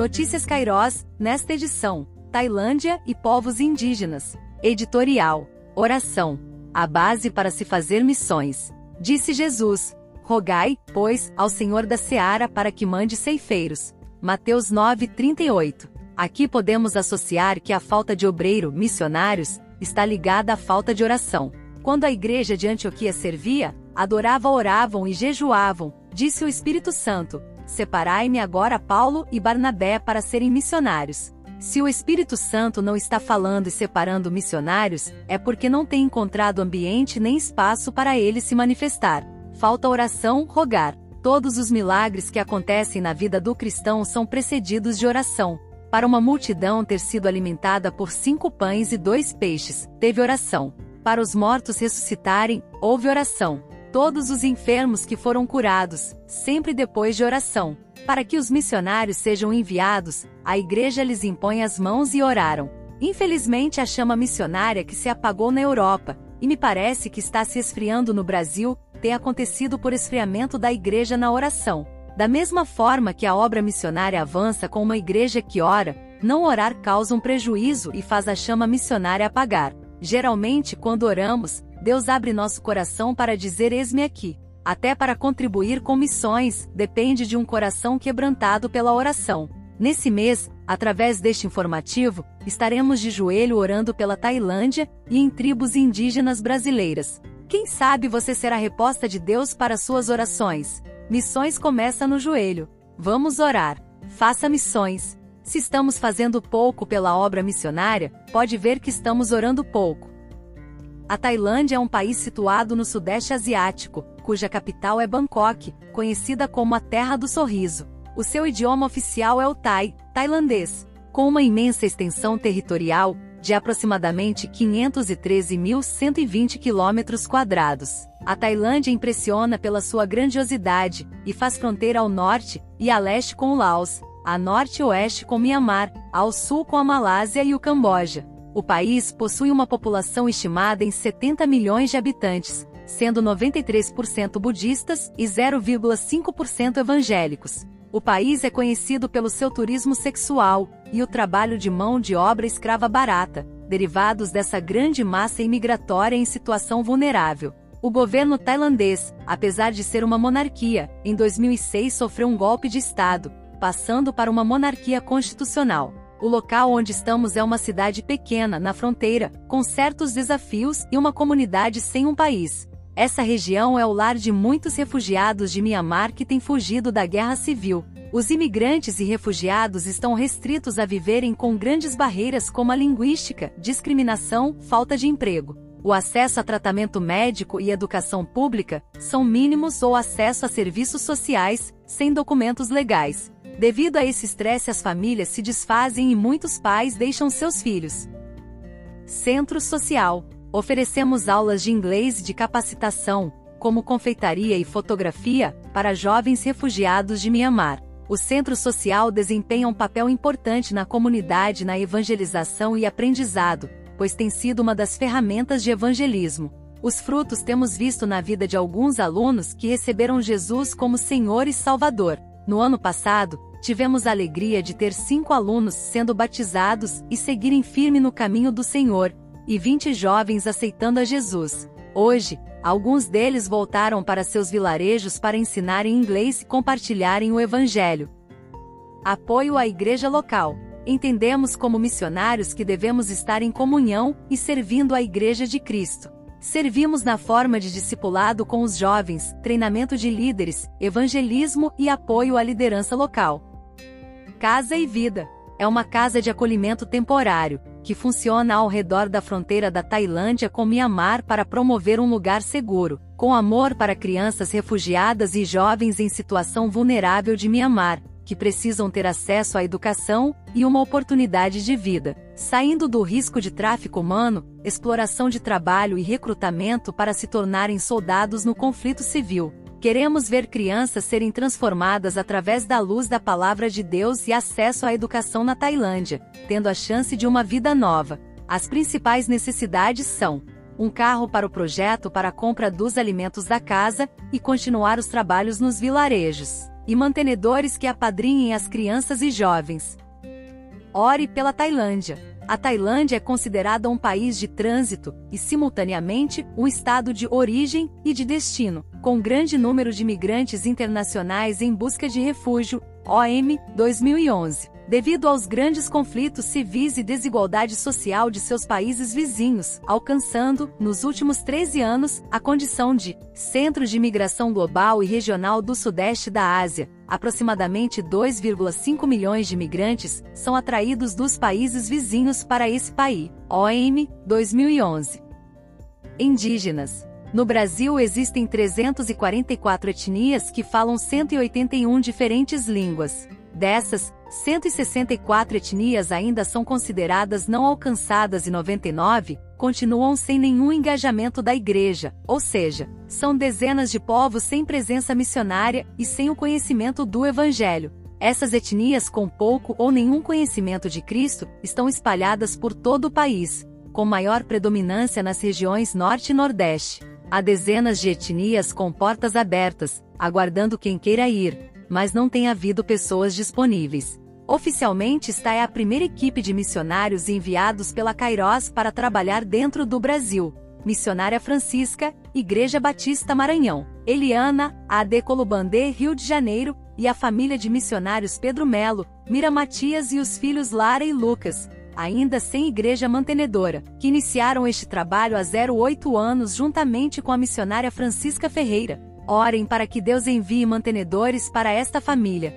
Notícias Cairós, nesta edição, Tailândia e povos indígenas. Editorial. Oração. A base para se fazer missões. Disse Jesus: Rogai, pois, ao Senhor da Seara para que mande ceifeiros. Mateus 9:38. Aqui podemos associar que a falta de obreiro, missionários, está ligada à falta de oração. Quando a igreja de Antioquia servia, adorava, oravam e jejuavam, disse o Espírito Santo: Separai-me agora Paulo e Barnabé para serem missionários. Se o Espírito Santo não está falando e separando missionários, é porque não tem encontrado ambiente nem espaço para ele se manifestar. Falta oração, rogar. Todos os milagres que acontecem na vida do cristão são precedidos de oração. Para uma multidão ter sido alimentada por cinco pães e dois peixes, teve oração. Para os mortos ressuscitarem, houve oração. Todos os enfermos que foram curados, sempre depois de oração. Para que os missionários sejam enviados, a igreja lhes impõe as mãos e oraram. Infelizmente, a chama missionária que se apagou na Europa, e me parece que está se esfriando no Brasil, tem acontecido por esfriamento da igreja na oração. Da mesma forma que a obra missionária avança com uma igreja que ora, não orar causa um prejuízo e faz a chama missionária apagar. Geralmente, quando oramos, Deus abre nosso coração para dizer: Eis-me aqui. Até para contribuir com missões, depende de um coração quebrantado pela oração. Nesse mês, através deste informativo, estaremos de joelho orando pela Tailândia e em tribos indígenas brasileiras. Quem sabe você será a resposta de Deus para suas orações. Missões começa no joelho. Vamos orar. Faça missões. Se estamos fazendo pouco pela obra missionária, pode ver que estamos orando pouco. A Tailândia é um país situado no Sudeste Asiático, cuja capital é Bangkok, conhecida como a Terra do Sorriso. O seu idioma oficial é o Thai, tailandês. Com uma imensa extensão territorial, de aproximadamente 513.120 quilômetros quadrados. A Tailândia impressiona pela sua grandiosidade e faz fronteira ao norte e a leste com o Laos, a norte e oeste com Mianmar, ao sul com a Malásia e o Camboja. O país possui uma população estimada em 70 milhões de habitantes, sendo 93% budistas e 0,5% evangélicos. O país é conhecido pelo seu turismo sexual e o trabalho de mão de obra escrava barata, derivados dessa grande massa imigratória em situação vulnerável. O governo tailandês, apesar de ser uma monarquia, em 2006 sofreu um golpe de Estado, passando para uma monarquia constitucional. O local onde estamos é uma cidade pequena, na fronteira, com certos desafios e uma comunidade sem um país. Essa região é o lar de muitos refugiados de Mianmar que têm fugido da guerra civil. Os imigrantes e refugiados estão restritos a viverem com grandes barreiras como a linguística, discriminação, falta de emprego. O acesso a tratamento médico e educação pública são mínimos ou acesso a serviços sociais, sem documentos legais. Devido a esse estresse, as famílias se desfazem e muitos pais deixam seus filhos. Centro Social. Oferecemos aulas de inglês e de capacitação, como confeitaria e fotografia, para jovens refugiados de Mianmar. O Centro Social desempenha um papel importante na comunidade na evangelização e aprendizado, pois tem sido uma das ferramentas de evangelismo. Os frutos temos visto na vida de alguns alunos que receberam Jesus como Senhor e Salvador. No ano passado, tivemos a alegria de ter cinco alunos sendo batizados e seguirem firme no caminho do Senhor, e 20 jovens aceitando a Jesus. Hoje, alguns deles voltaram para seus vilarejos para ensinarem inglês e compartilharem o Evangelho. Apoio à igreja local. Entendemos como missionários que devemos estar em comunhão e servindo a Igreja de Cristo. Servimos na forma de discipulado com os jovens, treinamento de líderes, evangelismo e apoio à liderança local. Casa e Vida é uma casa de acolhimento temporário, que funciona ao redor da fronteira da Tailândia com Mianmar para promover um lugar seguro, com amor para crianças refugiadas e jovens em situação vulnerável de Mianmar, que precisam ter acesso à educação e uma oportunidade de vida, saindo do risco de tráfico humano, exploração de trabalho e recrutamento para se tornarem soldados no conflito civil. Queremos ver crianças serem transformadas através da luz da palavra de Deus e acesso à educação na Tailândia, tendo a chance de uma vida nova. As principais necessidades são um carro para o projeto para a compra dos alimentos da casa e continuar os trabalhos nos vilarejos, e mantenedores que apadrinhem as crianças e jovens. Ore pela Tailândia. A Tailândia é considerada um país de trânsito e, simultaneamente, um estado de origem e de destino, com grande número de migrantes internacionais em busca de refúgio. OM 2011 devido aos grandes conflitos civis e desigualdade social de seus países vizinhos, alcançando, nos últimos 13 anos, a condição de centro de imigração global e regional do Sudeste da Ásia. Aproximadamente 2,5 milhões de imigrantes são atraídos dos países vizinhos para esse país. OM 2011. Indígenas. No Brasil existem 344 etnias que falam 181 diferentes línguas. Dessas, 164 etnias ainda são consideradas não alcançadas e 99 continuam sem nenhum engajamento da igreja, ou seja, são dezenas de povos sem presença missionária e sem o conhecimento do evangelho. Essas etnias com pouco ou nenhum conhecimento de Cristo estão espalhadas por todo o país, com maior predominância nas regiões Norte e Nordeste. Há dezenas de etnias com portas abertas, aguardando quem queira ir, mas não tem havido pessoas disponíveis. Oficialmente está é a primeira equipe de missionários enviados pela Kairos para trabalhar dentro do Brasil. Missionária Francisca, Igreja Batista Maranhão, Eliana, AD Colubandê Rio de Janeiro, e a família de missionários Pedro Melo, Mira Matias e os filhos Lara e Lucas, ainda sem igreja mantenedora, que iniciaram este trabalho há 08 anos juntamente com a missionária Francisca Ferreira. Orem para que Deus envie mantenedores para esta família.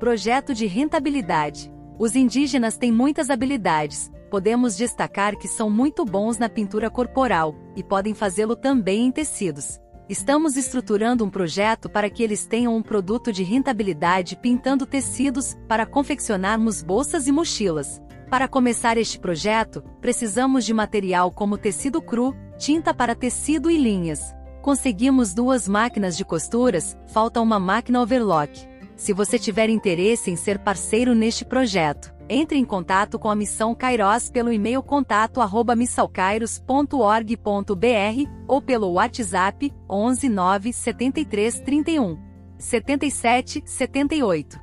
Projeto de rentabilidade. Os indígenas têm muitas habilidades, podemos destacar que são muito bons na pintura corporal, e podem fazê-lo também em tecidos. Estamos estruturando um projeto para que eles tenham um produto de rentabilidade pintando tecidos para confeccionarmos bolsas e mochilas. Para começar este projeto, precisamos de material como tecido cru, tinta para tecido e linhas. Conseguimos duas máquinas de costuras, falta uma máquina overlock. Se você tiver interesse em ser parceiro neste projeto, entre em contato com a Missão Kairos pelo e-mail contato@missalkairos.org.br ou pelo WhatsApp 11 9 73 31 77 78.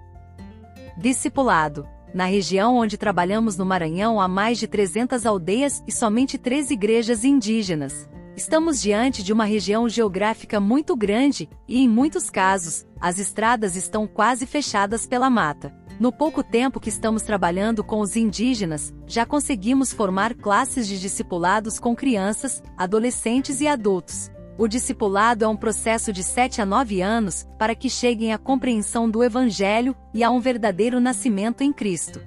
Discipulado. Na região onde trabalhamos no Maranhão há mais de 300 aldeias e somente três igrejas indígenas. Estamos diante de uma região geográfica muito grande e, em muitos casos, as estradas estão quase fechadas pela mata. No pouco tempo que estamos trabalhando com os indígenas, já conseguimos formar classes de discipulados com crianças, adolescentes e adultos. O discipulado é um processo de 7 a 9 anos para que cheguem à compreensão do Evangelho e a um verdadeiro nascimento em Cristo.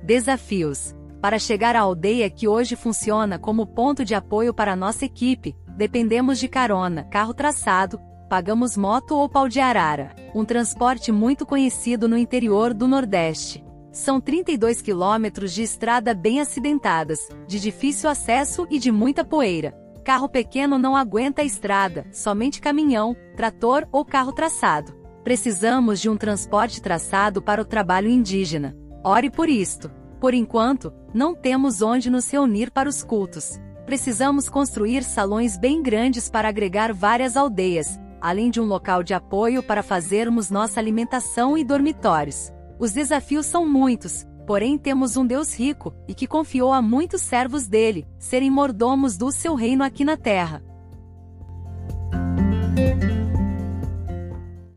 Desafios para chegar à aldeia que hoje funciona como ponto de apoio para nossa equipe, dependemos de carona, carro traçado, pagamos moto ou pau de arara, um transporte muito conhecido no interior do Nordeste. São 32 quilômetros de estrada bem acidentadas, de difícil acesso e de muita poeira. Carro pequeno não aguenta a estrada, somente caminhão, trator ou carro traçado. Precisamos de um transporte traçado para o trabalho indígena. Ore por isto. Por enquanto, não temos onde nos reunir para os cultos. Precisamos construir salões bem grandes para agregar várias aldeias, além de um local de apoio para fazermos nossa alimentação e dormitórios. Os desafios são muitos, porém temos um Deus rico e que confiou a muitos servos dele serem mordomos do seu reino aqui na terra.